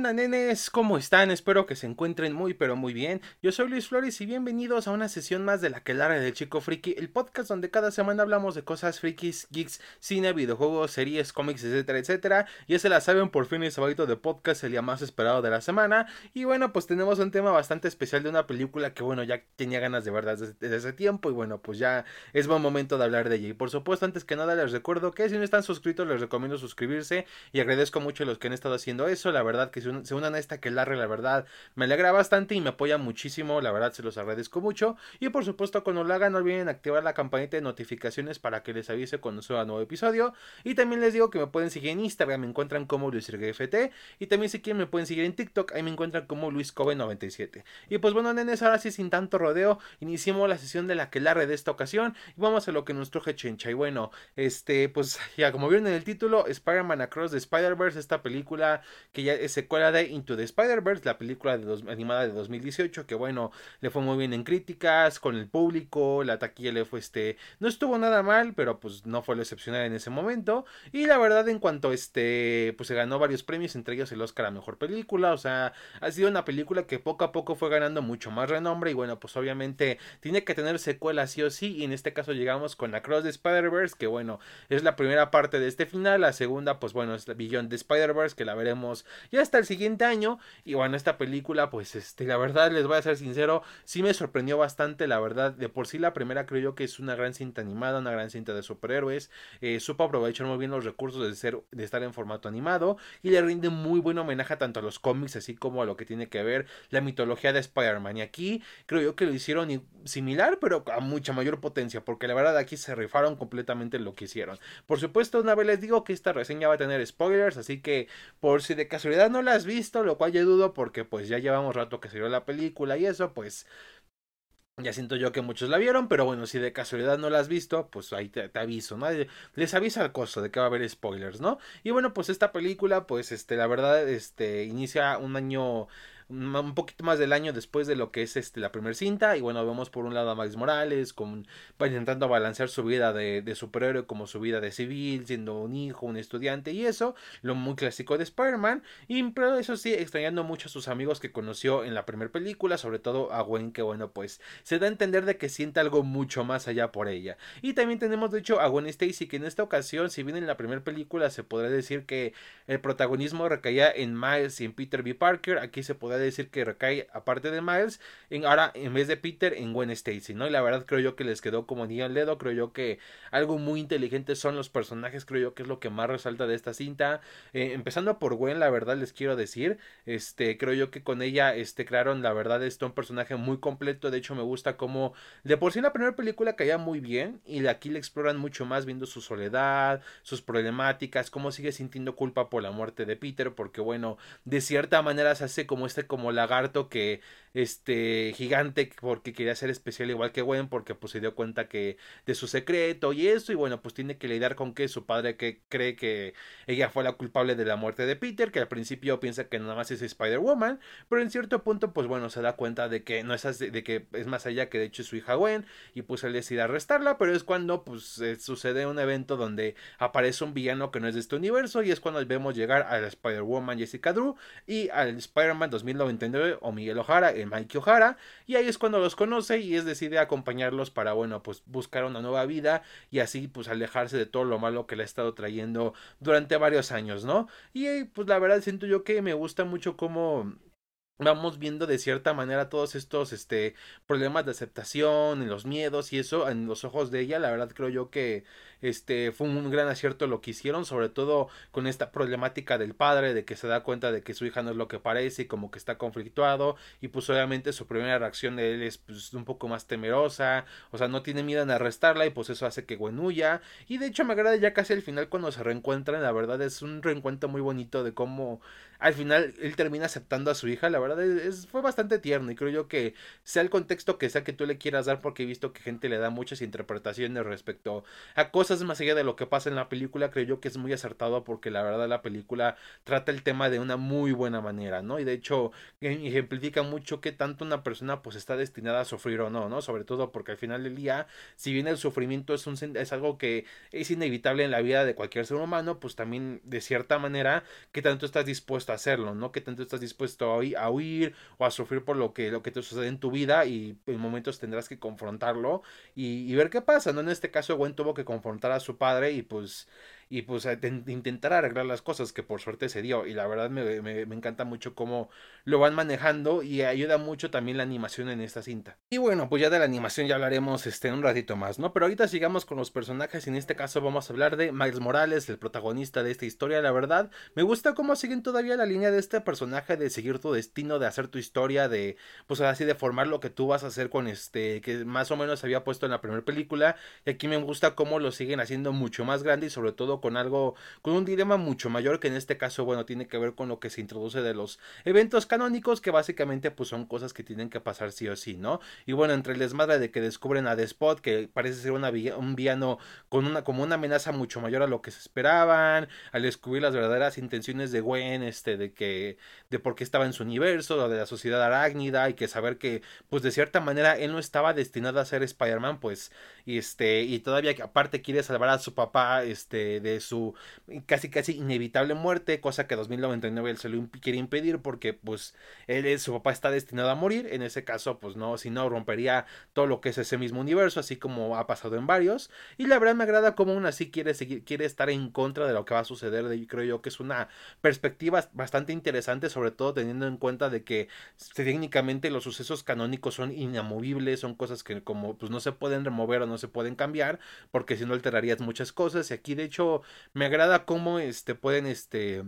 onda, nenes? ¿Cómo están? Espero que se encuentren muy pero muy bien. Yo soy Luis Flores y bienvenidos a una sesión más de La que larga del Chico Friki, el podcast donde cada semana hablamos de cosas frikis, geeks, cine, videojuegos, series, cómics, etcétera, etcétera. Ya se la saben, por fin el sábado de podcast, el día más esperado de la semana. Y bueno, pues tenemos un tema bastante especial de una película que bueno, ya tenía ganas de ver desde, desde ese tiempo y bueno, pues ya es buen momento de hablar de ella. Y por supuesto, antes que nada les recuerdo que si no están suscritos les recomiendo suscribirse y agradezco mucho a los que han estado haciendo eso. La verdad que se, unan a esta que larre, la verdad me alegra bastante y me apoya muchísimo. La verdad se los agradezco mucho. Y por supuesto, cuando lo hagan, no olviden activar la campanita de notificaciones para que les avise cuando suba nuevo episodio. Y también les digo que me pueden seguir en Instagram, me encuentran como LuisRGFT. Y también si quieren me pueden seguir en TikTok, ahí me encuentran como LuisCobe97. Y pues bueno, nenes, ahora sí sin tanto rodeo, iniciamos la sesión de la que larre de esta ocasión. Y vamos a lo que nos truje Chencha. Y bueno, este, pues ya como vieron en el título, Spider-Man Across the Spider-Verse, esta película que ya es secuela de Into the Spider-Verse, la película de dos, animada de 2018, que bueno, le fue muy bien en críticas, con el público, la taquilla le fue este, no estuvo nada mal, pero pues no fue lo excepcional en ese momento. Y la verdad, en cuanto este, pues se ganó varios premios, entre ellos el Oscar a Mejor Película, o sea, ha sido una película que poco a poco fue ganando mucho más renombre y bueno, pues obviamente tiene que tener secuela sí o sí, y en este caso llegamos con la Cross de Spider-Verse, que bueno, es la primera parte de este final, la segunda, pues bueno, es la Beyond de Spider-Verse, que la veremos ya hasta el siguiente año. Y bueno, esta película, pues este, la verdad, les voy a ser sincero, sí me sorprendió bastante, la verdad, de por sí la primera creo yo que es una gran cinta animada, una gran cinta de superhéroes, eh, supo aprovechar muy bien los recursos de, ser, de estar en formato animado y le rinde muy buen homenaje tanto a los cómics así como a lo que tiene que ver la mitología de Spider-Man. Y aquí creo yo que lo hicieron similar, pero a mucha mayor potencia, porque la verdad aquí se rifaron completamente lo que hicieron. Por supuesto, una vez les digo que esta reseña va a tener spoilers, así que por si de casualidad no la visto, lo cual yo dudo porque pues ya llevamos rato que salió la película y eso, pues ya siento yo que muchos la vieron, pero bueno, si de casualidad no la has visto, pues ahí te, aviso, ¿no? Les avisa al costo de que va a haber spoilers, ¿no? Y bueno, pues esta película, pues este, la verdad, este, inicia un año un poquito más del año después de lo que es este la primera cinta y bueno vemos por un lado a Miles Morales con intentando balancear su vida de, de, superhéroe como su vida de civil siendo un hijo un estudiante y eso lo muy clásico de Spider-Man y pero eso sí extrañando mucho a sus amigos que conoció en la primera película sobre todo a Gwen que bueno pues se da a entender de que siente algo mucho más allá por ella y también tenemos de hecho a Gwen Stacy que en esta ocasión si bien en la primera película se podría decir que el protagonismo recaía en Miles y en Peter B. Parker aquí se podría decir que recae, aparte de Miles, ahora en vez de Peter, en Gwen Stacy, ¿no? Y la verdad creo yo que les quedó como ni al dedo, creo yo que algo muy inteligente son los personajes, creo yo que es lo que más resalta de esta cinta. Eh, empezando por Gwen, la verdad les quiero decir, este, creo yo que con ella, este, crearon, la verdad, es un personaje muy completo, de hecho me gusta como, de por sí en la primera película caía muy bien, y aquí le exploran mucho más viendo su soledad, sus problemáticas, cómo sigue sintiendo culpa por la muerte de Peter, porque bueno, de cierta manera se hace como este como lagarto que este gigante porque quería ser especial igual que Gwen porque pues se dio cuenta que de su secreto y eso y bueno pues tiene que lidiar con que su padre que cree que ella fue la culpable de la muerte de Peter que al principio piensa que nada más es Spider-Woman pero en cierto punto pues bueno se da cuenta de que no es así, de que es más allá que de hecho es su hija Gwen y pues él decide arrestarla pero es cuando pues sucede un evento donde aparece un villano que no es de este universo y es cuando vemos llegar a la Spider-Woman Jessica Drew y al Spider-Man 2099 o Miguel Ojara Mike O'Hara y ahí es cuando los conoce y es decide acompañarlos para bueno pues buscar una nueva vida y así pues alejarse de todo lo malo que le ha estado trayendo durante varios años no y pues la verdad siento yo que me gusta mucho cómo vamos viendo de cierta manera todos estos este problemas de aceptación los miedos y eso en los ojos de ella la verdad creo yo que este fue un gran acierto lo que hicieron sobre todo con esta problemática del padre de que se da cuenta de que su hija no es lo que parece y como que está conflictuado y pues obviamente su primera reacción de él es pues un poco más temerosa o sea no tiene miedo en arrestarla y pues eso hace que Gwen huya y de hecho me agrada ya casi al final cuando se reencuentran la verdad es un reencuentro muy bonito de cómo al final él termina aceptando a su hija la verdad es, fue bastante tierno y creo yo que sea el contexto que sea que tú le quieras dar porque he visto que gente le da muchas interpretaciones respecto a cosas más allá de lo que pasa en la película, creo yo que es muy acertado porque la verdad la película trata el tema de una muy buena manera, ¿no? Y de hecho ejemplifica mucho que tanto una persona pues está destinada a sufrir o no, ¿no? Sobre todo porque al final del día, si bien el sufrimiento es, un, es algo que es inevitable en la vida de cualquier ser humano, pues también de cierta manera, que tanto estás dispuesto a hacerlo, ¿no? Que tanto estás dispuesto a, a huir o a sufrir por lo que, lo que te sucede en tu vida y en momentos tendrás que confrontarlo y, ver qué pasa, ¿no? En este caso, Gwen tuvo que confrontar a su padre y pues y pues intentar arreglar las cosas que por suerte se dio y la verdad me, encanta mucho cómo lo van manejando y ayuda mucho también la animación en esta cinta. Y bueno pues ya de la animación ya hablaremos este un ratito más no pero ahorita sigamos con los personajes y en este caso vamos a hablar de Miles Morales el protagonista de esta historia la verdad me gusta cómo siguen todavía la línea de este personaje de seguir tu destino de hacer tu historia de pues así de formar lo que tú vas a hacer con este que más o menos se había puesto en la primera película y aquí me gusta cómo lo siguen haciendo mucho más grande y sobre todo con algo, con un dilema mucho mayor que en este caso, bueno, tiene que ver con lo que se introduce de los eventos canónicos, que básicamente pues son cosas que tienen que pasar sí o sí, ¿no? Y bueno, entre el desmadre de que descubren a Despot, que parece ser una, un villano con una, como una amenaza mucho mayor a lo que se esperaban, al descubrir las verdaderas intenciones de Gwen, este, de que, de por qué estaba en su universo, de la sociedad arácnida, y que saber que, pues de cierta manera, él no estaba destinado a ser Spider-Man, pues, y este, y todavía que aparte quiere salvar a su papá, este, de su casi casi inevitable muerte, cosa que 2099 él se lo quiere impedir porque pues él, su papá está destinado a morir, en ese caso pues no, si no rompería todo lo que es ese mismo universo, así como ha pasado en varios, y la verdad me agrada como aún así quiere seguir, quiere estar en contra de lo que va a suceder, y creo yo que es una perspectiva bastante interesante, sobre todo teniendo en cuenta de que técnicamente los sucesos canónicos son inamovibles, son cosas que como pues no se pueden remover o no se pueden cambiar, porque si no alterarías muchas cosas, y aquí de hecho me agrada cómo este, pueden este,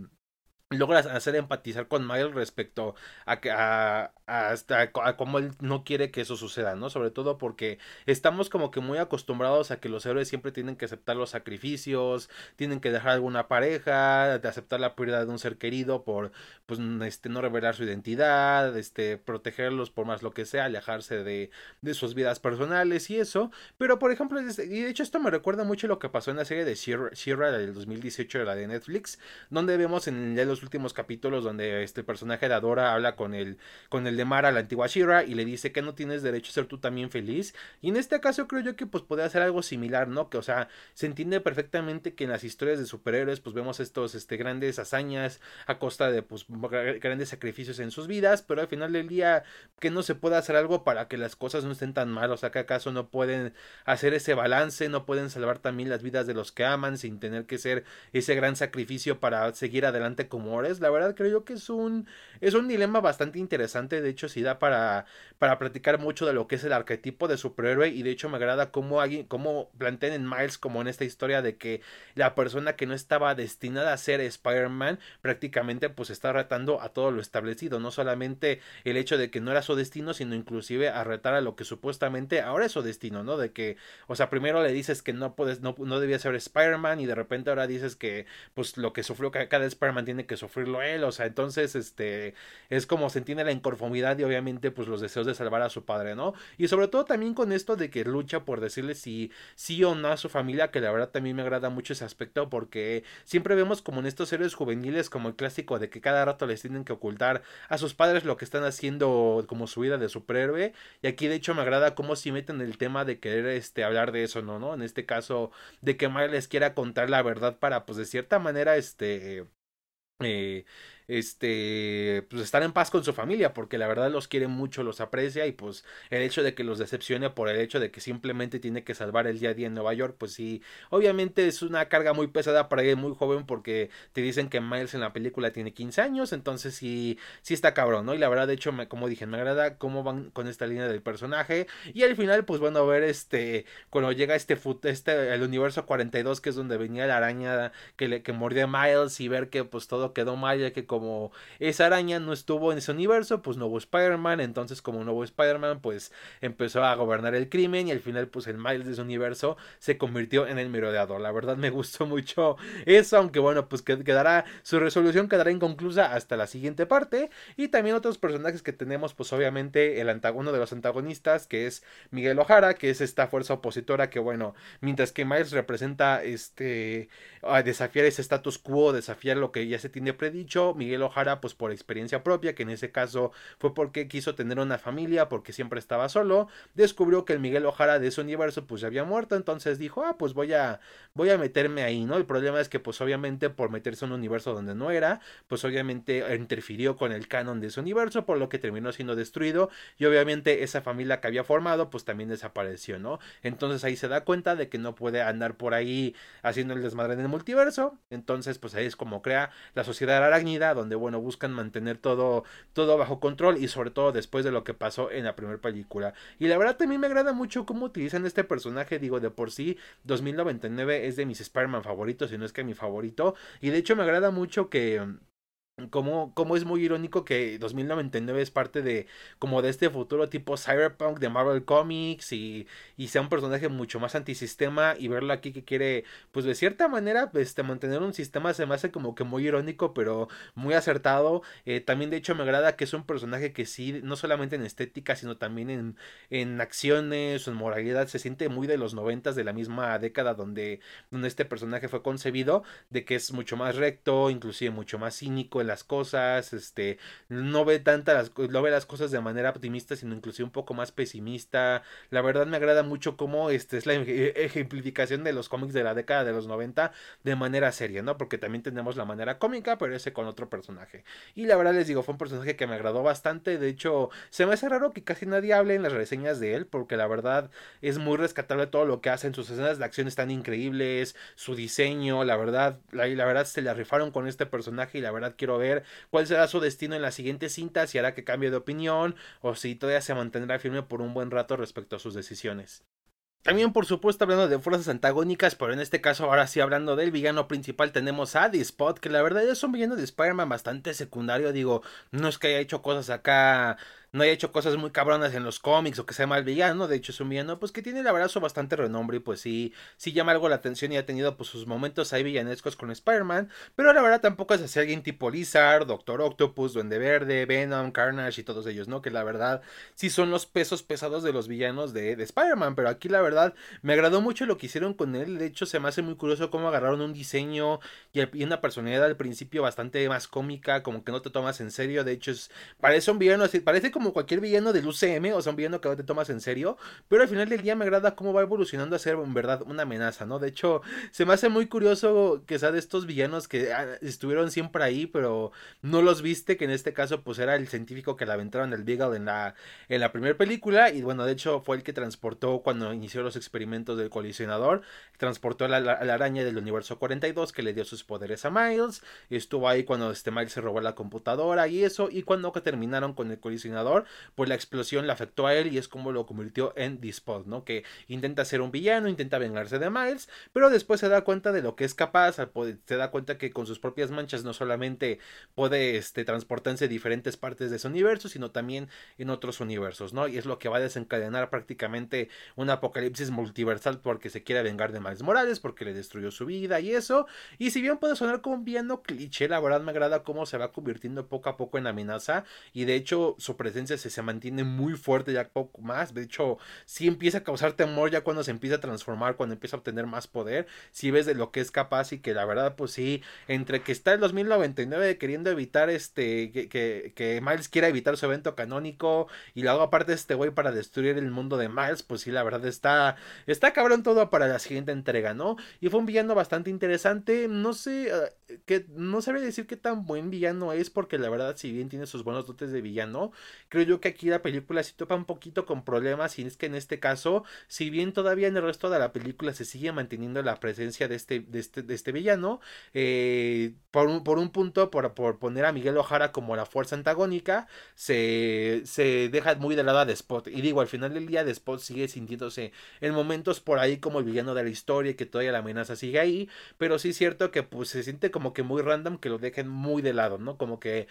logras hacer empatizar con Miles respecto a, a, hasta a cómo él no quiere que eso suceda, ¿no? Sobre todo porque estamos como que muy acostumbrados a que los héroes siempre tienen que aceptar los sacrificios, tienen que dejar alguna pareja, de aceptar la pérdida de un ser querido por, pues, este, no revelar su identidad, este, protegerlos por más lo que sea, alejarse de, de sus vidas personales y eso, pero por ejemplo, y de hecho esto me recuerda mucho lo que pasó en la serie de Shira, del 2018, de la de Netflix, donde vemos en ya los últimos capítulos donde este personaje de Adora habla con el, con el de Mara, la antigua Shira, y le dice que no tienes derecho a ser tú también feliz. Y en este caso creo yo que pues puede hacer algo similar, ¿no? Que o sea, se entiende perfectamente que en las historias de superhéroes pues vemos estos este, grandes hazañas a costa de pues grandes sacrificios en sus vidas, pero al final del día que no se puede hacer algo para que las cosas no estén tan mal, o sea, que acaso no pueden hacer ese balance, no pueden salvar también las vidas de los que aman sin tener que ser ese gran sacrificio para seguir adelante como La verdad creo yo que es un es un dilema bastante interesante, de hecho sí da para, para platicar mucho de lo que es el arquetipo de superhéroe. Y de hecho me agrada cómo, alguien, cómo plantean en Miles como en esta historia de que la persona que no estaba destinada a ser Spider-Man prácticamente pues está retando a todo lo establecido, no solamente el hecho de que no era su destino, sino inclusive a retar a lo que supuestamente ahora es su destino, ¿no? De que, o sea, primero le dices que no puedes, no, no debía ser Spider-Man y de repente ahora dices que pues lo que sufrió cada Spider-Man tiene que sufrirlo él, o sea, entonces este es como se entiende la inconformidad y obviamente pues los deseos de salvar a su padre, ¿no? Y sobre todo también con esto de que lucha por decirle si sí o no a su familia, que la verdad también me agrada mucho ese aspecto porque siempre vemos como en estos héroes juveniles como el clásico de que cada rato les tienen que ocultar a sus padres lo que están haciendo como su vida de superhéroe y aquí de hecho me agrada cómo si meten el tema de querer este hablar de eso, ¿no? En este caso de que Miles quiera contar la verdad para pues de cierta manera este eh, este, pues estar en paz con su familia, porque la verdad los quiere mucho, los aprecia y pues el hecho de que los decepcione por el hecho de que simplemente tiene que salvar el día a día en Nueva York, pues sí, obviamente es una carga muy pesada para él muy joven porque te dicen que Miles en la película tiene 15 años, entonces sí, sí está cabrón, ¿no? Y la verdad, de hecho, me, como dije, me agrada cómo van con esta línea del personaje y al final, pues bueno, ver este, cuando llega este, este, el universo 42, que es donde venía la araña que, le, que mordía a Miles y ver que pues todo quedó mal, ya que como esa araña no estuvo en ese universo, pues no hubo Spider-Man, entonces como no hubo Spider-Man, pues empezó a gobernar el crimen y al final pues el Miles de ese universo se convirtió en el merodeador. La verdad me gustó mucho eso, aunque bueno, pues quedará, su resolución quedará inconclusa hasta la siguiente parte. Y también otros personajes que tenemos, pues obviamente el uno de los antagonistas, que es Miguel Ojara, que es esta fuerza opositora que bueno, mientras que Miles representa este desafiar ese status quo, desafiar lo que ya se tiene predicho, Miguel Ojara pues por experiencia propia, que en ese caso fue porque quiso tener una familia, porque siempre estaba solo, descubrió que el Miguel Ojara de ese universo pues ya había muerto, entonces dijo, ah, pues voy a voy a meterme ahí, ¿no? El problema es que pues obviamente por meterse en un universo donde no era, pues obviamente interfirió con el canon de ese universo, por lo que terminó siendo destruido y obviamente esa familia que había formado pues también desapareció, ¿no? Entonces ahí se da cuenta de que no puede andar por ahí haciendo el desmadre en el multiverso, entonces pues ahí es como crea la sociedad arácnida donde bueno buscan mantener todo todo bajo control y sobre todo después de lo que pasó en la primera película. Y la verdad también me agrada mucho cómo utilizan este personaje, digo, de por sí 2099 es de mis Spider-Man favoritos, y no es que mi favorito. Y de hecho me agrada mucho que como, como es muy irónico que 2099 es parte de como de este futuro tipo cyberpunk de Marvel Comics y, y sea un personaje mucho más antisistema y verlo aquí que quiere pues de cierta manera este, mantener un sistema se me hace como que muy irónico pero muy acertado. Eh, también de hecho me agrada que es un personaje que sí no solamente en estética sino también en, en acciones en moralidad se siente muy de los noventas de la misma década donde, donde este personaje fue concebido de que es mucho más recto inclusive mucho más cínico las cosas, este, no ve tantas, no ve las cosas de manera optimista, sino inclusive un poco más pesimista. La verdad me agrada mucho cómo este es la ejemplificación de los cómics de la década de los 90 de manera seria, ¿no? Porque también tenemos la manera cómica, pero ese con otro personaje. Y la verdad les digo, fue un personaje que me agradó bastante, de hecho, se me hace raro que casi nadie hable en las reseñas de él, porque la verdad es muy rescatable todo lo que hacen, sus escenas de acción están increíbles, su diseño, la verdad, la, la verdad se la rifaron con este personaje y la verdad quiero ver cuál será su destino en la siguiente cinta, si hará que cambie de opinión o si todavía se mantendrá firme por un buen rato respecto a sus decisiones. También, por supuesto, hablando de fuerzas antagónicas, pero en este caso, ahora sí hablando del villano principal, tenemos a Spot, que la verdad es un villano de Spider-Man bastante secundario. Digo, no es que haya hecho cosas acá no haya hecho cosas muy cabronas en los cómics o que sea mal villano, de hecho es un villano pues que tiene verdad su bastante renombre y pues sí, sí llama algo la atención y ha tenido pues sus momentos ahí villanescos con Spider-Man, pero la verdad tampoco es así alguien tipo Lizard, Doctor Octopus, Duende Verde, Venom, Carnage y todos ellos, ¿no? Que la verdad sí son los pesos pesados de los villanos de, de Spider-Man, pero aquí la verdad me agradó mucho lo que hicieron con él, de hecho se me hace muy curioso cómo agarraron un diseño y, una personalidad al principio bastante más cómica, como que no te tomas en serio, de hecho es, parece un villano así, parece como como cualquier villano del UCM, o sea, un villano que no te tomas en serio, pero al final del día me agrada cómo va evolucionando a ser en verdad una amenaza, ¿no? De hecho, se me hace muy curioso que sea de estos villanos que ah, estuvieron siempre ahí, pero no los viste, que en este caso pues era el científico que la aventaron el Beagle en la, en la primera película, y bueno, de hecho fue el que transportó cuando inició los experimentos del colisionador, transportó a la, araña del universo 42 que le dio sus poderes a Miles, estuvo ahí cuando este Miles se robó la computadora y eso, y cuando terminaron con el colisionador, pues la explosión le afectó a él y es como lo convirtió en Dispod, ¿no? Que intenta ser un villano, intenta vengarse de Miles, pero después se da cuenta de lo que es capaz, se da cuenta que con sus propias manchas no solamente puede este, transportarse a diferentes partes de su universo, sino también en otros universos, ¿no? Y es lo que va a desencadenar prácticamente un apocalipsis multiversal porque se quiere vengar de Miles Morales, porque le destruyó su vida y eso. Y si bien puede sonar como un villano cliché, la verdad me agrada cómo se va convirtiendo poco a poco en amenaza y de hecho su presencia se, se mantiene muy fuerte ya poco más. De hecho, si empieza a causar temor ya cuando se empieza a transformar, cuando empieza a obtener más poder. Si ves de lo que es capaz y que la verdad, pues sí, entre que está el 2099 queriendo evitar este, que, que, Miles quiera evitar su evento canónico y luego aparte este güey para destruir el mundo de Miles, pues sí, la verdad está, está cabrón todo para la siguiente entrega, ¿no? Y fue un villano bastante interesante. No sé, uh, que no sabría decir qué tan buen villano es porque la verdad, si bien tiene sus buenos dotes de villano, creo yo que aquí la película sí topa un poquito con problemas y es que en este caso, si bien todavía en el resto de la película se sigue manteniendo la presencia de este, de este, de este villano, eh, por, un, por un punto, por, por poner a Miguel Ojara como la fuerza antagónica, se, se deja muy de lado a Spot. Y digo, al final del día, Spot sigue sintiéndose en momentos por ahí como el villano de la historia y que todavía la amenaza sigue ahí, pero sí es cierto que pues se siente como que muy random que lo dejen muy de lado, ¿no? Como que,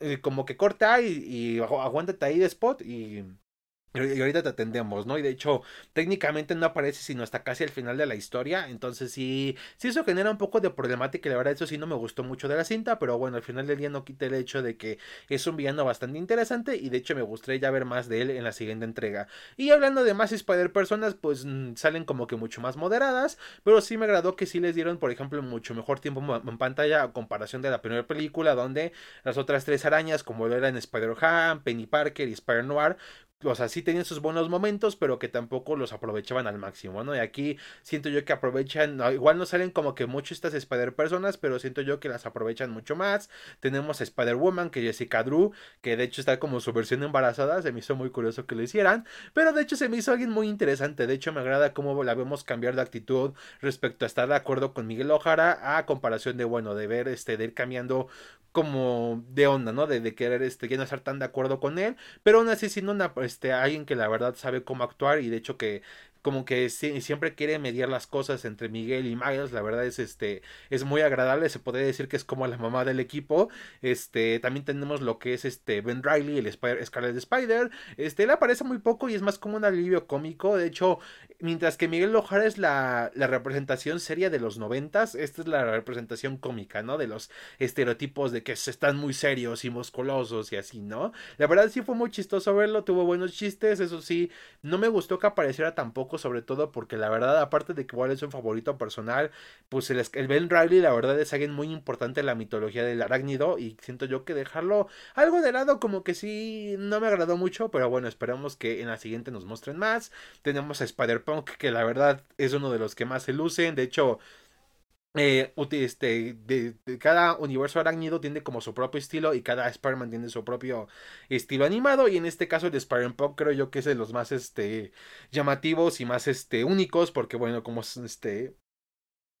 eh, como que corta y, y aguántate ahí de Spot y y ahorita te atendemos, ¿no? Y de hecho, técnicamente no aparece sino hasta casi al final de la historia. Entonces sí, sí eso genera un poco de problemática. Y la verdad, eso sí no me gustó mucho de la cinta. Pero bueno, al final del día no quita el hecho de que es un villano bastante interesante. Y de hecho me gustaría ya ver más de él en la siguiente entrega. Y hablando de más Spider Personas, pues mm, salen como que mucho más moderadas. Pero sí me agradó que sí les dieron, por ejemplo, mucho mejor tiempo en pantalla a comparación de la primera película. Donde las otras tres arañas, como lo eran Spider-Ham, Penny Parker y Spider-Noir, o sea, sí tenían sus buenos momentos, pero que tampoco los aprovechaban al máximo, ¿no? Y aquí siento yo que aprovechan, igual no salen como que mucho estas Spider Personas, pero siento yo que las aprovechan mucho más. Tenemos a Spider Woman, que Jessica Drew, que de hecho está como su versión embarazada, se me hizo muy curioso que lo hicieran, pero de hecho se me hizo alguien muy interesante, de hecho me agrada cómo la vemos cambiar de actitud respecto a estar de acuerdo con Miguel Ojara a comparación de, bueno, de ver, este, de ir cambiando como de onda, ¿no? De, querer, este, ya no estar tan de acuerdo con él, pero aún así siendo una este, alguien que la verdad sabe cómo actuar y de hecho que como que siempre quiere mediar las cosas entre Miguel y Miles, la verdad es este es muy agradable, se podría decir que es como la mamá del equipo. Este, también tenemos lo que es este Ben Riley, el Spider, Scarlet Spider. Este, él aparece muy poco y es más como un alivio cómico, de hecho, mientras que Miguel Ojara es la, la representación seria de los noventas, esta es la representación cómica, ¿no? De los estereotipos de que están muy serios y musculosos y así, ¿no? La verdad sí fue muy chistoso verlo, tuvo buenos chistes, eso sí, no me gustó que apareciera tampoco sobre todo porque la verdad, aparte de que igual es un favorito personal, pues el, el Ben Riley, la verdad es alguien muy importante en la mitología del arácnido y siento yo que dejarlo algo de lado como que sí, no me agradó mucho, pero bueno, esperamos que en la siguiente nos muestren más. Tenemos a Spider-Punk, que la verdad es uno de los que más se lucen, de hecho, eh, este, de, cada universo arácnido tiene como su propio estilo y cada Spider-Man tiene su propio estilo animado. Y en este caso el de Spider-Man Pop creo yo que es de los más este, llamativos y más este, únicos porque bueno como este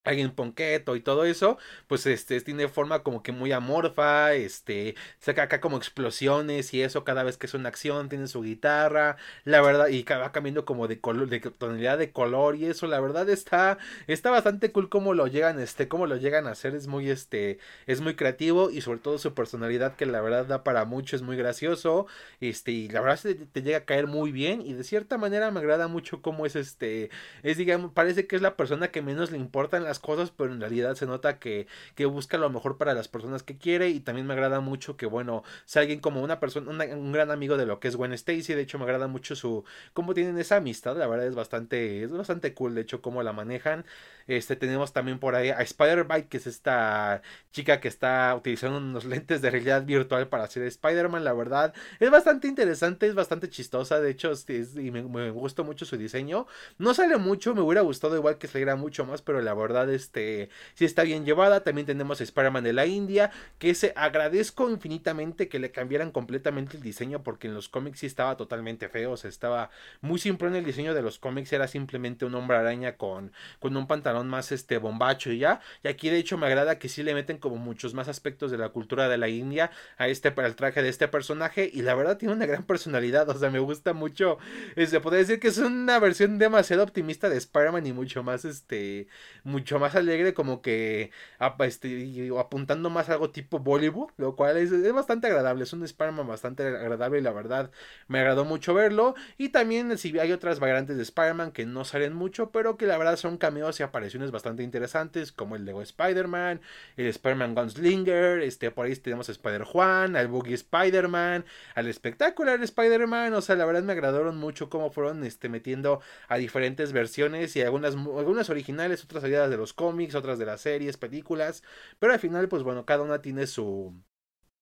alguien ponqueto y todo eso, pues este tiene forma como que muy amorfa, este saca acá como explosiones y eso cada vez que es una acción tiene su guitarra, la verdad y va cambiando como de color de tonalidad de color y eso, la verdad está está bastante cool como lo llegan este cómo lo llegan a hacer, es muy este es muy creativo y sobre todo su personalidad que la verdad da para mucho, es muy gracioso, este y la verdad te, te llega a caer muy bien y de cierta manera me agrada mucho cómo es este es digamos parece que es la persona que menos le importan las cosas, pero en realidad se nota que, que busca lo mejor para las personas que quiere y también me agrada mucho que, bueno, sea alguien como una persona, un gran amigo de lo que es Gwen Stacy, de hecho me agrada mucho su, cómo tienen esa amistad, la verdad es bastante, es bastante cool, de hecho, cómo la manejan. Este, tenemos también por ahí a Spider-Bite, que es esta chica que está utilizando unos lentes de realidad virtual para hacer Spider-Man, la verdad, es bastante interesante, es bastante chistosa, de hecho, y me, me gustó mucho su diseño. No sale mucho, me hubiera gustado igual que saliera mucho más, pero la verdad este, sí está bien llevada. También tenemos Spider-Man de la India, que se agradezco infinitamente que le cambiaran completamente el diseño, porque en los cómics sí estaba totalmente feo, o sea, estaba muy simple en el diseño de los cómics, era simplemente un hombre araña con, con un pantalón más este bombacho y ya. Y aquí de hecho me agrada que sí le meten como muchos más aspectos de la cultura de la India a este para traje de este personaje y la verdad tiene una gran personalidad, o sea, me gusta mucho. Se puede decir que es una versión demasiado optimista de Spider-Man y mucho más este mucho más alegre, como que este, apuntando más a algo tipo Bollywood, lo cual es, bastante agradable. Es un Spider-Man bastante agradable y la verdad me agradó mucho verlo. Y también si hay otras variantes de Spider-Man que no salen mucho, pero que la verdad son cameos y apariciones bastante interesantes, como el Lego Spider-Man, el Spider-Man Gunslinger, este, por ahí tenemos a Spider-Juan, al Boogie Spider-Man, al espectacular Spider-Man. O sea, la verdad me agradaron mucho cómo fueron este, metiendo a diferentes versiones y algunas, algunas originales, otras salidas de los cómics, otras de las series, películas, pero al final, pues bueno, cada una tiene su,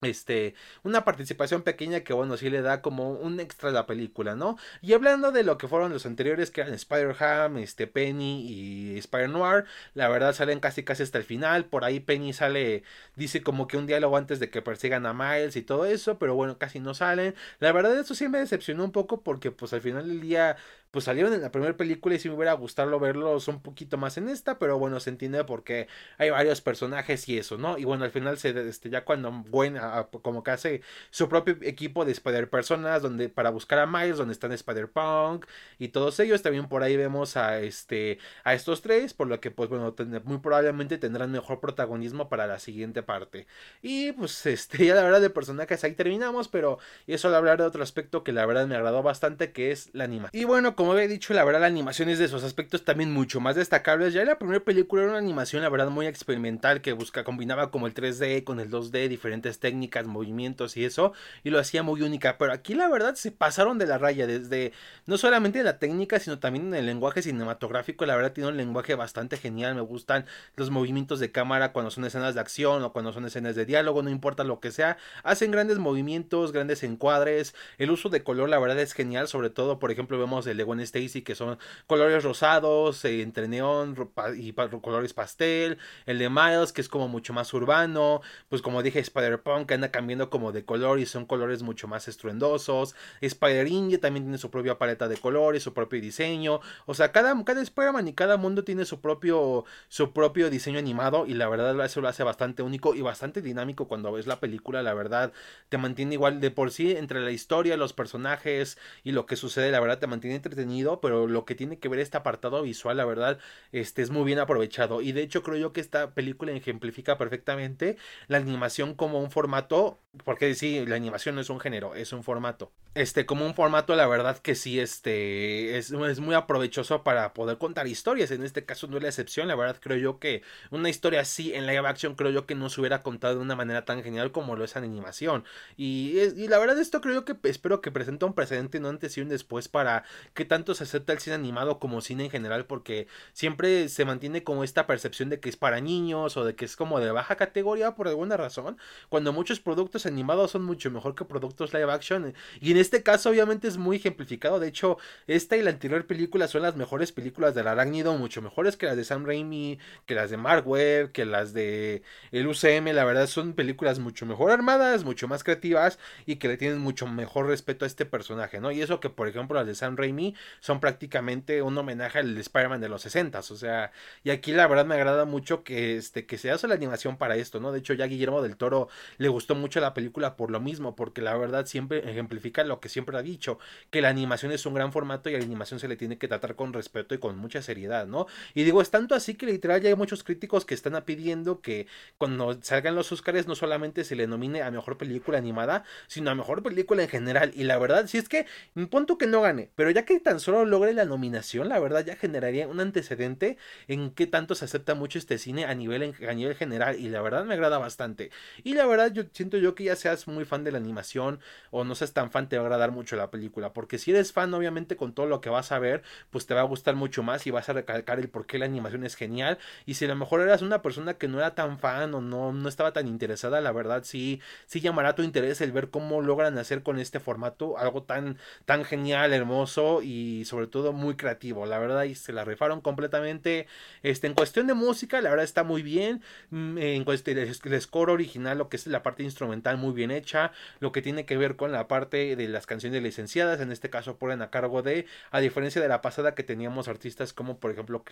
este, una participación pequeña que bueno, sí le da como un extra a la película, ¿no? Y hablando de lo que fueron los anteriores, que eran Spider-Ham, este, Penny y Spider-Noir, la verdad salen casi casi hasta el final, por ahí Penny sale, dice como que un diálogo antes de que persigan a Miles y todo eso, pero bueno, casi no salen. La verdad eso sí me decepcionó un poco porque pues al final del día pues salieron en la primera película y si me hubiera gustado verlos un poquito más en esta, pero bueno, se entiende porque hay varios personajes y eso, ¿no? Y bueno, al final se este, ya cuando Gwen como que hace su propio equipo de Spider Personas donde para buscar a Miles, donde están Spider Punk y todos ellos, también por ahí vemos a este a estos tres, por lo que pues bueno, muy probablemente tendrán mejor protagonismo para la siguiente parte. Y pues este ya la verdad de personajes ahí terminamos, pero eso al hablar de otro aspecto que la verdad me agradó bastante que es la animación. Y bueno, como había dicho, la verdad la animación es de esos aspectos también mucho más destacables. Ya la primera película era una animación, la verdad, muy experimental que busca, combinaba como el 3D con el 2D, diferentes técnicas, movimientos y eso, y lo hacía muy única. Pero aquí la verdad se pasaron de la raya desde no solamente la técnica, sino también en el lenguaje cinematográfico. La verdad tiene un lenguaje bastante genial. Me gustan los movimientos de cámara cuando son escenas de acción o cuando son escenas de diálogo, no importa lo que sea. Hacen grandes movimientos, grandes encuadres. El uso de color, la verdad, es genial. Sobre todo, por ejemplo, vemos el Gwen Stacy, que son colores rosados, eh, entre neón y colores pastel. El de Miles, que es como mucho más urbano. Pues como dije, Spider-Punk, anda cambiando como de color y son colores mucho más estruendosos. Spider-India también tiene su propia paleta de colores, su propio diseño. O sea, cada, cada Spider-Man y cada mundo tiene su propio, su propio diseño animado. Y la verdad, eso lo hace bastante único y bastante dinámico cuando ves la película. La verdad, te mantiene igual de por sí entre la historia, los personajes y lo que sucede. La verdad, te mantiene entretenido pero lo que tiene que ver este apartado visual, la verdad, este es muy bien aprovechado. Y de hecho creo yo que esta película ejemplifica perfectamente la animación como un formato, porque sí, la animación no es un género, es un formato. Este, como un formato, la verdad que sí, este, es, es muy aprovechoso para poder contar historias. En este caso no es la excepción, la verdad creo yo que una historia así en live action creo yo que no se hubiera contado de una manera tan genial como lo es en animación. Y, y la verdad esto creo yo que espero que presente un precedente no antes y un después para que tanto se acepta el cine animado como cine en general porque siempre se mantiene como esta percepción de que es para niños o de que es como de baja categoría por alguna razón, cuando muchos productos animados son mucho mejor que productos live action y en este caso obviamente es muy ejemplificado, de hecho esta y la anterior película son las mejores películas del arácnido, mucho mejores que las de Sam Raimi, que las de Mark Webb, que las de el UCM, la verdad son películas mucho mejor armadas, mucho más creativas y que le tienen mucho mejor respeto a este personaje, ¿no? Y eso que por ejemplo las de Sam Raimi son prácticamente un homenaje al Spider-Man de los 60 o sea, y aquí la verdad me agrada mucho que, este, que se hace la animación para esto, ¿no? De hecho ya Guillermo del Toro le gustó mucho la película por lo mismo, porque la verdad siempre ejemplifica lo que siempre ha dicho, que la animación es un gran formato y a la animación se le tiene que tratar con respeto y con mucha seriedad, ¿no? Y digo, es tanto así que literal ya hay muchos críticos que están pidiendo que cuando salgan los Oscars no solamente se le nomine a mejor película animada, sino a mejor película en general. Y la verdad, si es que, punto que no gane, pero ya que tan solo logre la nominación, la verdad ya generaría un antecedente en qué tanto se acepta mucho este cine a nivel, a nivel general y la verdad me agrada bastante. Y la verdad yo siento yo que ya seas muy fan de la animación o no seas tan fan te va a agradar mucho la película, porque si eres fan obviamente con todo lo que vas a ver, pues te va a gustar mucho más y vas a recalcar el por qué la animación es genial y si a lo mejor eras una persona que no era tan fan o no, no estaba tan interesada, la verdad sí, sí llamará tu interés el ver cómo logran hacer con este formato algo tan, tan genial, hermoso y sobre todo muy creativo, la verdad, y se la rifaron completamente. Este, en cuestión de música, la verdad está muy bien. Mm, en cuestión del score original, lo que es la parte instrumental muy bien hecha, lo que tiene que ver con la parte de las canciones licenciadas, en este caso ponen a cargo de, a diferencia de la pasada que teníamos artistas como por ejemplo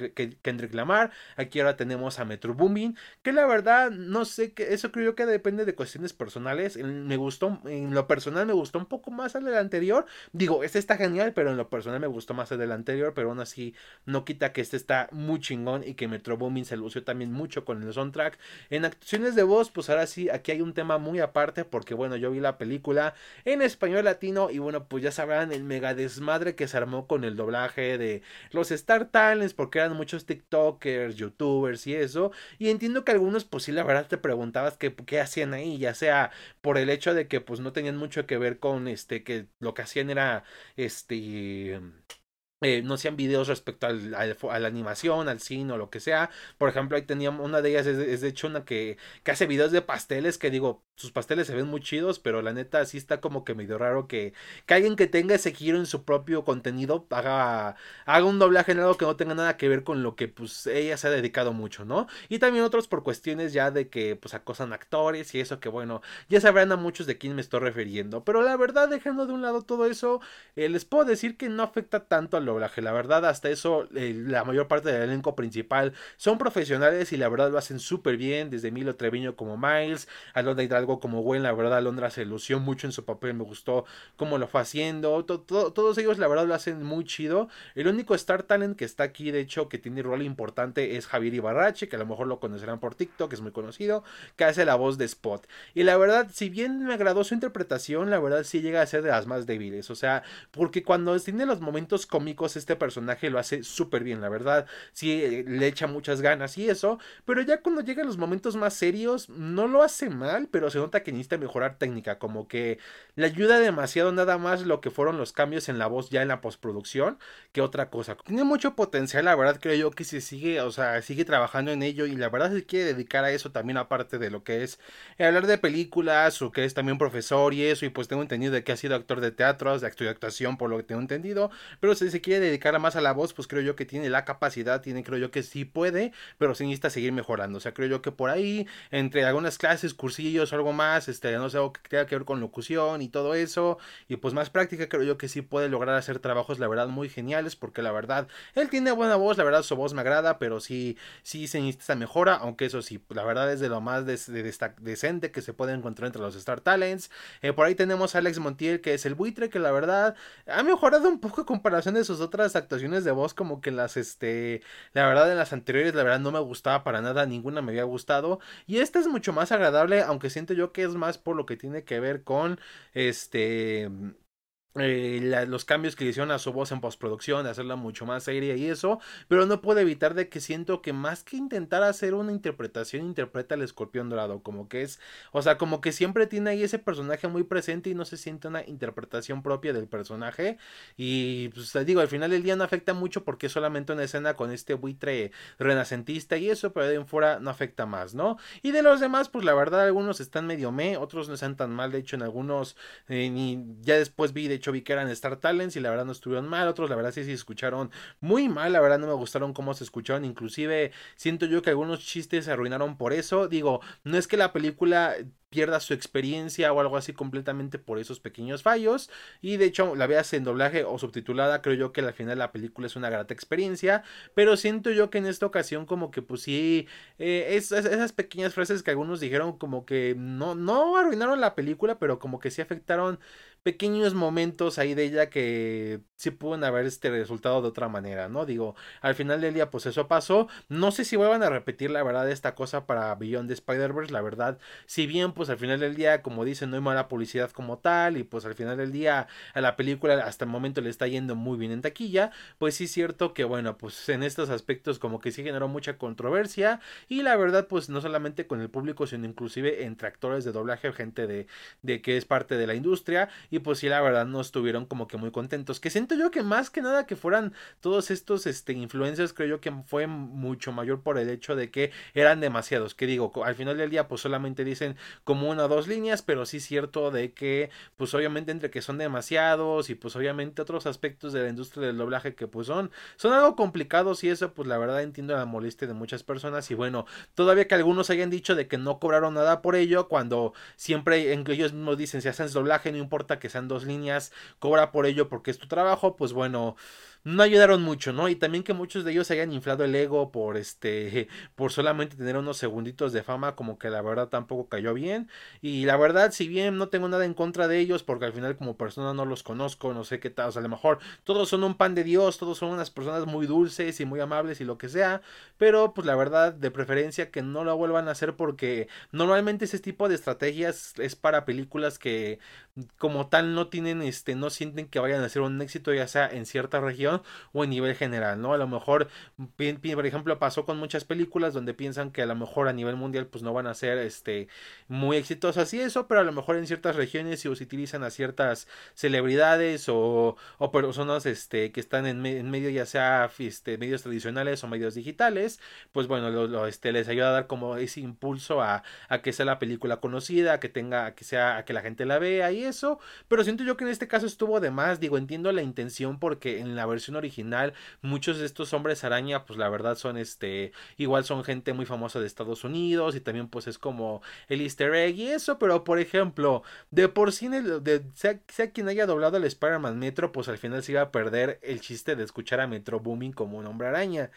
Kendrick Lamar, aquí ahora tenemos a Metro Boomin, que la verdad no sé, que eso creo que depende de cuestiones personales, me gustó, en lo personal me gustó un poco más el del anterior, digo, este está genial, pero en lo personal me gustó más el del anterior pero aún así no quita que este está muy chingón y que Metro Boomin se lució también mucho con el soundtrack. En actuaciones de voz, pues ahora sí, aquí hay un tema muy aparte porque bueno, yo vi la película en español latino y bueno, pues ya sabrán el mega desmadre que se armó con el doblaje de los Star Talents porque eran muchos TikTokers, YouTubers y eso. Y entiendo que algunos pues sí la verdad te preguntabas que qué hacían ahí, ya sea por el hecho de que pues no tenían mucho que ver con este que lo que hacían era este him. Eh, no sean videos respecto al, a la animación, al cine o lo que sea. Por ejemplo, ahí teníamos una de ellas, es, de hecho una que, que, hace videos de pasteles, que digo, sus pasteles se ven muy chidos, pero la neta sí está como que medio raro que, que alguien que tenga ese giro en su propio contenido haga, haga un doblaje en algo que no tenga nada que ver con lo que pues ella se ha dedicado mucho, ¿no? Y también otros por cuestiones ya de que pues acosan actores y eso que bueno, ya sabrán a muchos de quién me estoy refiriendo. Pero la verdad, dejando de un lado todo eso, eh, les puedo decir que no afecta tanto al doblaje. La verdad, hasta eso, eh, la mayor parte del elenco principal son profesionales y la verdad lo hacen súper bien. Desde Milo Treviño como Miles, Alondra Hidalgo como Gwen. La verdad, Alondra se lució mucho en su papel. Me gustó cómo lo fue haciendo. todos ellos, la verdad, lo hacen muy chido. El único Star Talent que está aquí, de hecho, que tiene rol importante es Javier Ibarrache, que a lo mejor lo conocerán por TikTok, es muy conocido, que hace la voz de Spot. Y la verdad, si bien me agradó su interpretación, la verdad sí llega a ser de las más débiles. O sea, porque cuando tiene los momentos cómicos, este personaje lo hace súper bien, la verdad. Sí, eh, le echa muchas ganas y eso. Pero ya cuando llegan los momentos más serios, no lo hace mal, pero se nota que necesita mejorar técnica. Como que le ayuda demasiado nada más lo que fueron los cambios en la voz ya en la postproducción que otra cosa. Tiene mucho potencial, la verdad creo yo que se sigue, o sea, sigue trabajando en ello y la verdad se quiere dedicar a eso también aparte de lo que es hablar de películas o que es también profesor y eso y pues tengo entendido de que ha sido actor de teatro, de actuación por lo que tengo entendido, pero si se quiere dedicar más a la voz, pues creo yo que tiene la capacidad, tiene creo yo que sí puede, pero sí necesita seguir mejorando, o sea, creo yo que por ahí entre algunas clases, cursillos algo más, este, no sé, algo que tenga que ver con locución y todo eso y pues más práctica, creo yo que sí puede lograr hacer trabajos la verdad muy geniales porque la verdad él tiene buena voz, la verdad su voz me agrada, pero sí sí se necesita mejora, aunque eso sí, la verdad es de lo más decente que se puede encontrar entre los Star Talents. Eh, por ahí tenemos a Alex Montiel, que es el buitre, que la verdad ha mejorado un poco en comparación de sus otras actuaciones de voz, como que las, este, la verdad en las anteriores, la verdad no me gustaba para nada, ninguna me había gustado. Y esta es mucho más agradable, aunque siento yo que es más por lo que tiene que ver con, este eh, los cambios que le hicieron a su voz en postproducción, hacerla mucho más seria y eso, pero no puedo evitar de que siento que más que intentar hacer una interpretación, interpreta al escorpión dorado, como que es, o sea, como que siempre tiene ahí ese personaje muy presente y no se siente una interpretación propia del personaje y pues te digo, al final del día no afecta mucho porque es solamente una escena con este buitre renacentista y eso, pero de en fuera no afecta más, ¿no? Y de los demás, pues la verdad algunos están medio me, otros no están tan mal, de hecho en algunos, eh, ni ya después vi, de hecho vi que eran Star Talents y la verdad no estuvieron mal, otros la verdad sí se escucharon muy mal, la verdad no me gustaron cómo se escucharon, inclusive siento yo que algunos chistes se arruinaron por eso, digo, no es que la película pierda su experiencia o algo así completamente por esos pequeños fallos. Y de hecho, la veas en doblaje o subtitulada, creo yo que al final la película es una grata experiencia. Pero siento yo que en esta ocasión, como que pues sí, eh, esas pequeñas frases que algunos dijeron, como que no, no arruinaron la película, pero como que sí afectaron pequeños momentos ahí de ella que sí pueden haber este resultado de otra manera, ¿no? Digo, al final del día, pues eso pasó. No sé si vuelvan a repetir la verdad esta cosa para Beyond the Spider-Verse, la verdad, si bien pues al final del día, como dicen, no hay mala publicidad como tal y pues al final del día a la película hasta el momento le está yendo muy bien en taquilla, pues sí es cierto que bueno, pues en estos aspectos como que sí generó mucha controversia y la verdad pues no solamente con el público sino inclusive entre actores de doblaje, gente de, de que es parte de la industria y pues sí la verdad no estuvieron como que muy contentos, que siento yo que más que nada que fueran todos estos este influencers creo yo que fue mucho mayor por el hecho de que eran demasiados, que digo, al final del día pues solamente dicen como una o dos líneas, pero sí cierto de que, pues obviamente entre que son demasiados y pues obviamente otros aspectos de la industria del doblaje que pues son, son algo complicados y eso pues la verdad entiendo la molestia de muchas personas y bueno, todavía que algunos hayan dicho de que no cobraron nada por ello, cuando siempre ellos mismos dicen si hacen doblaje no importa que sean dos líneas, cobra por ello porque es tu trabajo, pues bueno, no ayudaron mucho, ¿no? Y también que muchos de ellos hayan inflado el ego por este, por solamente tener unos segunditos de fama, como que la verdad tampoco cayó bien. Y la verdad, si bien no tengo nada en contra de ellos, porque al final como persona no los conozco, no sé qué tal, o sea, a lo mejor todos son un pan de Dios, todos son unas personas muy dulces y muy amables y lo que sea, pero pues la verdad, de preferencia que no lo vuelvan a hacer porque normalmente ese tipo de estrategias es para películas que como tal no tienen, este, no sienten que vayan a ser un éxito, ya sea en cierta región o en nivel general, ¿no? A lo mejor, por ejemplo, pasó con muchas películas donde piensan que a lo mejor a nivel mundial pues no van a ser este muy exitosas y eso, pero a lo mejor en ciertas regiones si utilizan a ciertas celebridades o, o personas este que están en, en medio ya sea este, medios tradicionales o medios digitales, pues bueno, lo, este, les ayuda a dar como ese impulso a, a que sea la película conocida, a que tenga, a que sea, a que la gente la vea y eso, pero siento yo que en este caso estuvo de más, digo, entiendo la intención porque en la versión original muchos de estos hombres araña, pues la verdad son este, igual son gente muy famosa de Estados Unidos y también pues es como el easter egg y eso, pero por ejemplo, de por sí, de, sea, sea quien haya doblado el Spider-Man Metro, pues al final se iba a perder el chiste de escuchar a Metro Booming como un hombre araña.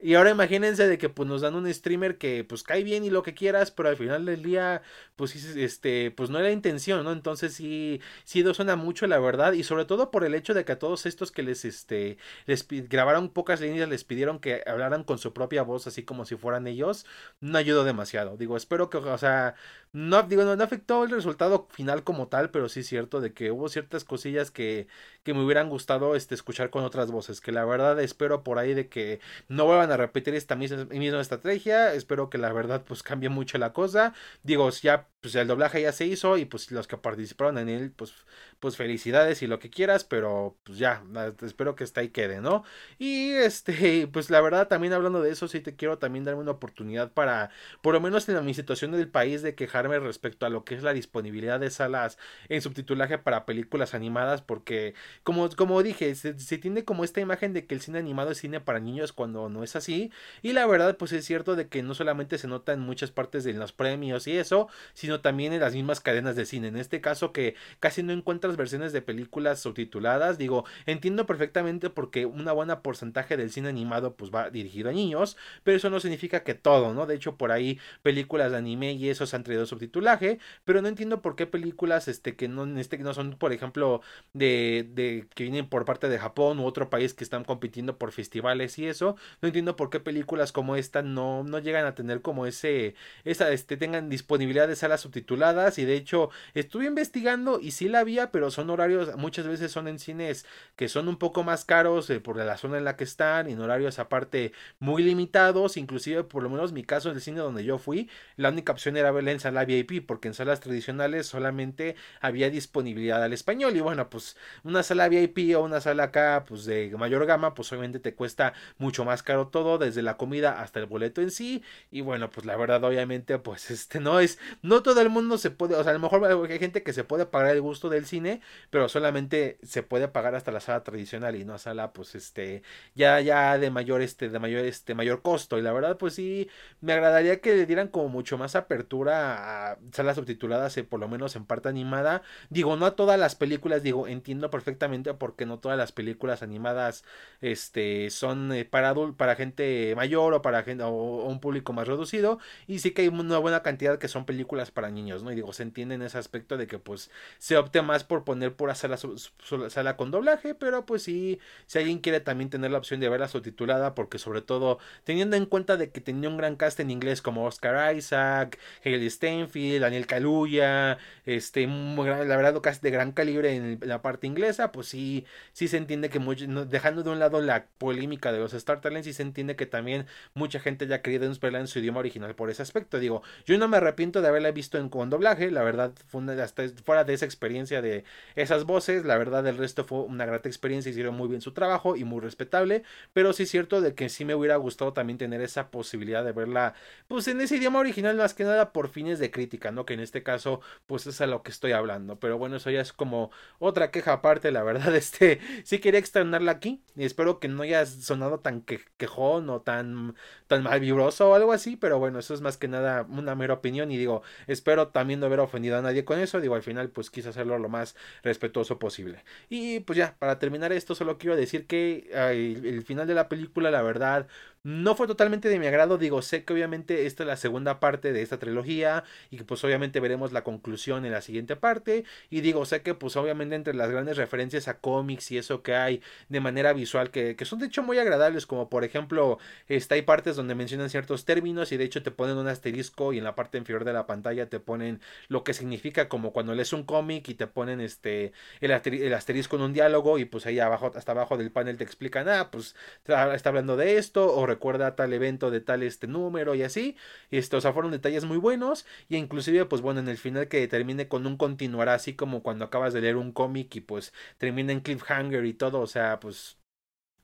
Y ahora imagínense de que pues nos dan un streamer que pues cae bien y lo que quieras, pero al final del día pues este pues no era intención, ¿no? Entonces sí sí suena mucho la verdad y sobre todo por el hecho de que a todos estos que les este les grabaron pocas líneas les pidieron que hablaran con su propia voz así como si fueran ellos, no ayudó demasiado. Digo, espero que o sea, no, digo, no, afectó el resultado final como tal, pero sí es cierto de que hubo ciertas cosillas que, que me hubieran gustado este, escuchar con otras voces. Que la verdad espero por ahí de que no vuelvan a repetir esta misma, misma estrategia. Espero que la verdad pues cambie mucho la cosa. Digo, ya pues el doblaje ya se hizo y pues los que participaron en él, pues, pues felicidades y lo que quieras, pero pues ya, espero que está ahí quede, ¿no? Y este, pues la verdad también hablando de eso, sí te quiero también darme una oportunidad para, por lo menos en mi situación del país, de quejarme respecto a lo que es la disponibilidad de salas en subtitulaje para películas animadas, porque como, como dije, se, se tiene como esta imagen de que el cine animado es cine para niños cuando no es así, y la verdad pues es cierto de que no solamente se nota en muchas partes de los premios y eso, sino también en las mismas cadenas de cine. En este caso que casi no encuentras versiones de películas subtituladas. Digo, entiendo perfectamente porque una buena porcentaje del cine animado pues va dirigido a niños, pero eso no significa que todo, ¿no? De hecho, por ahí películas de anime y eso se han traído subtitulaje, pero no entiendo por qué películas este que no este no son, por ejemplo, de, de que vienen por parte de Japón u otro país que están compitiendo por festivales y eso, no entiendo por qué películas como esta no no llegan a tener como ese esa este tengan disponibilidad de salas subtituladas y de hecho estuve investigando y sí la había, pero son horarios, muchas veces son en cines que son un poco más caros eh, por la zona en la que están, en horarios aparte muy limitados, inclusive por lo menos mi caso en el cine donde yo fui, la única opción era verla en sala VIP, porque en salas tradicionales solamente había disponibilidad al español y bueno, pues una sala VIP o una sala acá pues de mayor gama, pues obviamente te cuesta mucho más caro todo, desde la comida hasta el boleto en sí y bueno, pues la verdad obviamente pues este no es no todo el mundo se puede, o sea, a lo mejor hay gente que se puede pagar el gusto del cine, pero solamente se puede pagar hasta la sala tradicional y no a sala, pues, este, ya, ya de mayor, este, de mayor, este, mayor costo. Y la verdad, pues sí, me agradaría que le dieran como mucho más apertura a salas subtituladas, eh, por lo menos en parte animada. Digo, no a todas las películas, digo, entiendo perfectamente porque no todas las películas animadas, este, son eh, para para gente mayor o para gente, o un público más reducido. Y sí que hay una buena cantidad que son películas para niños, ¿no? Y digo, se entiende en ese aspecto de que pues se opte más por poner pura sala, sala con doblaje, pero pues sí, si alguien quiere también tener la opción de verla subtitulada, porque sobre todo teniendo en cuenta de que tenía un gran cast en inglés como Oscar Isaac, Haley Steinfeld, Daniel Kaluuya, este, la verdad, cast de gran calibre en la parte inglesa, pues sí, sí se entiende que dejando de un lado la polémica de los Star Talents, sí se entiende que también mucha gente ya querido verla en su idioma original por ese aspecto. Digo, yo no me arrepiento de haberla visto en con doblaje, la verdad, fue hasta fuera de esa experiencia de esas voces, la verdad, el resto fue una grata experiencia, hicieron muy bien su trabajo y muy respetable, pero sí es cierto de que sí me hubiera gustado también tener esa posibilidad de verla, pues en ese idioma original, más que nada por fines de crítica, ¿no? Que en este caso, pues es a lo que estoy hablando, pero bueno, eso ya es como otra queja aparte, la verdad, este, sí quería externarla aquí, y espero que no haya sonado tan quejón o tan, tan mal vibroso o algo así, pero bueno, eso es más que nada una mera opinión y digo, Espero también no haber ofendido a nadie con eso. Digo, al final, pues quise hacerlo lo más respetuoso posible. Y pues ya, para terminar esto, solo quiero decir que el final de la película, la verdad, No fue totalmente de mi agrado, digo, sé que obviamente esta es la segunda parte de esta trilogía y que pues obviamente veremos la conclusión en la siguiente parte y digo, sé que pues obviamente entre las grandes referencias a cómics y eso que hay de manera visual que, que son de hecho muy agradables, como por ejemplo, está hay partes donde mencionan ciertos términos y de hecho te ponen un asterisco y en la parte inferior de la pantalla te ponen lo que significa como cuando lees un cómic y te ponen este el, asterisco en un diálogo y pues ahí abajo hasta abajo del panel te explican, ah, pues está hablando de esto o recuerda tal evento de tal este número y así. Esto, o sea, fueron detalles muy buenos y inclusive pues bueno, en el final que termine con un continuará así como cuando acabas de leer un cómic y pues termina en cliffhanger y todo, o sea, pues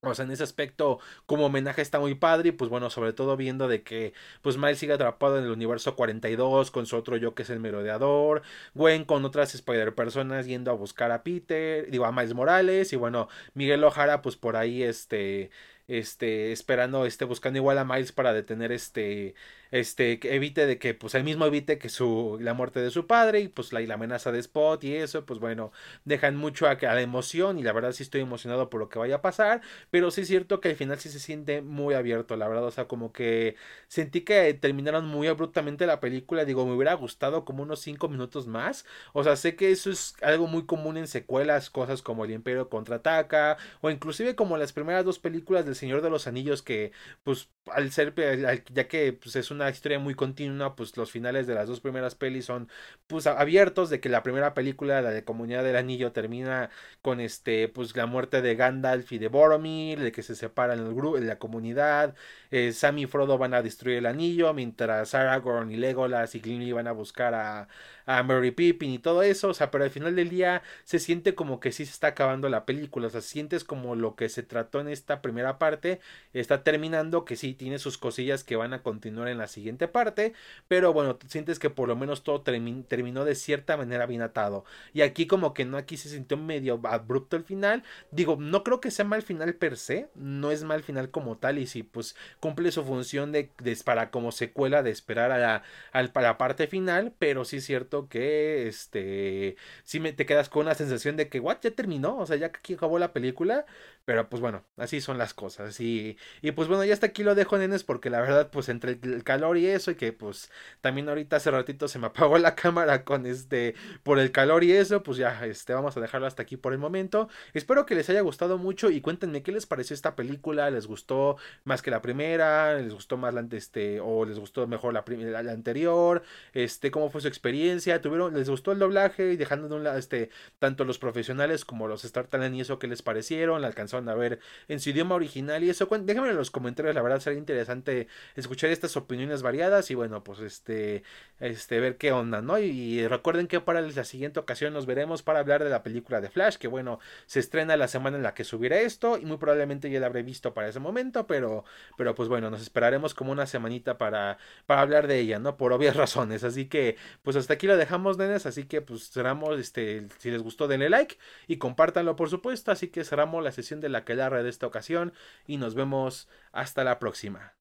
o sea, en ese aspecto, como homenaje está muy padre. Y pues bueno, sobre todo viendo de que pues Miles sigue atrapado en el universo 42 con su otro yo que es el merodeador. Gwen con otras Spider personas yendo a buscar a Peter, digo a Miles Morales. Y bueno, Miguel Ojara pues por ahí este este esperando este buscando igual a Miles para detener este este, que evite de que, pues él mismo evite que su, la muerte de su padre y pues la, la amenaza de Spot y eso, pues bueno, dejan mucho a, a, la emoción y la verdad sí estoy emocionado por lo que vaya a pasar, pero sí es cierto que al final sí se siente muy abierto, la verdad, o sea, como que sentí que terminaron muy abruptamente la película, digo, me hubiera gustado como unos 5 minutos más, o sea, sé que eso es algo muy común en secuelas, cosas como El Imperio contraataca, o inclusive como las primeras dos películas del Señor de los Anillos que, pues, al ser, ya que pues, es una historia muy continua, pues los finales de las dos primeras pelis son pues abiertos de que la primera película, la de Comunidad del Anillo, termina con este pues la muerte de Gandalf y de Boromir, de que se separan el grupo, la comunidad, eh, Sam y Frodo van a destruir el anillo, mientras Aragorn y Legolas y Gimli van a buscar a, a Mary Pippin y todo eso, o sea, pero al final del día se siente como que sí se está acabando la película, o sea, sientes como lo que se trató en esta primera parte está terminando, que sí tiene sus cosillas que van a continuar en la siguiente parte, pero bueno, sientes que por lo menos todo terminó de cierta manera bien atado. Y aquí como que no, aquí se sintió medio abrupto el final. Digo, no creo que sea mal final per se, no es mal final como tal y si pues cumple su función de, para como secuela de esperar a la, a la parte final, pero sí es cierto que este, si me, te quedas con una sensación de que, what, ya terminó, o sea, ya aquí acabó la película, pero pues bueno, así son las cosas. Y, y pues bueno, ya hasta aquí lo dejo, nenes, porque la verdad, pues entre el calor y eso, y que pues también ahorita hace ratito se me apagó la cámara con este, por el calor y eso, pues ya, este, vamos a dejarlo hasta aquí por el momento. Espero que les haya gustado mucho y cuéntenme qué les pareció esta película, les gustó más que la primera, les gustó más la, este, o les gustó mejor la anterior, este, cómo fue su experiencia, tuvieron, les gustó el doblaje y dejando de un lado, este, tanto los profesionales como los Star Talent y eso que les parecieron, la alcanzó a ver en su idioma original y eso, déjenme en los comentarios, la verdad sería interesante escuchar estas opiniones variadas y bueno, pues este, este, ver qué onda, ¿no? Y, recuerden que para la siguiente ocasión nos veremos para hablar de la película de Flash, que bueno, se estrena la semana en la que subiré esto y muy probablemente ya la habré visto para ese momento, pero, pero pues bueno, nos esperaremos como una semanita para, para hablar de ella, ¿no? Por obvias razones, así que pues hasta aquí lo dejamos, nenes, así que pues cerramos, este, si les gustó denle like y compártanlo por supuesto, así que cerramos la sesión de la que de esta ocasión y nos vemos hasta la próxima.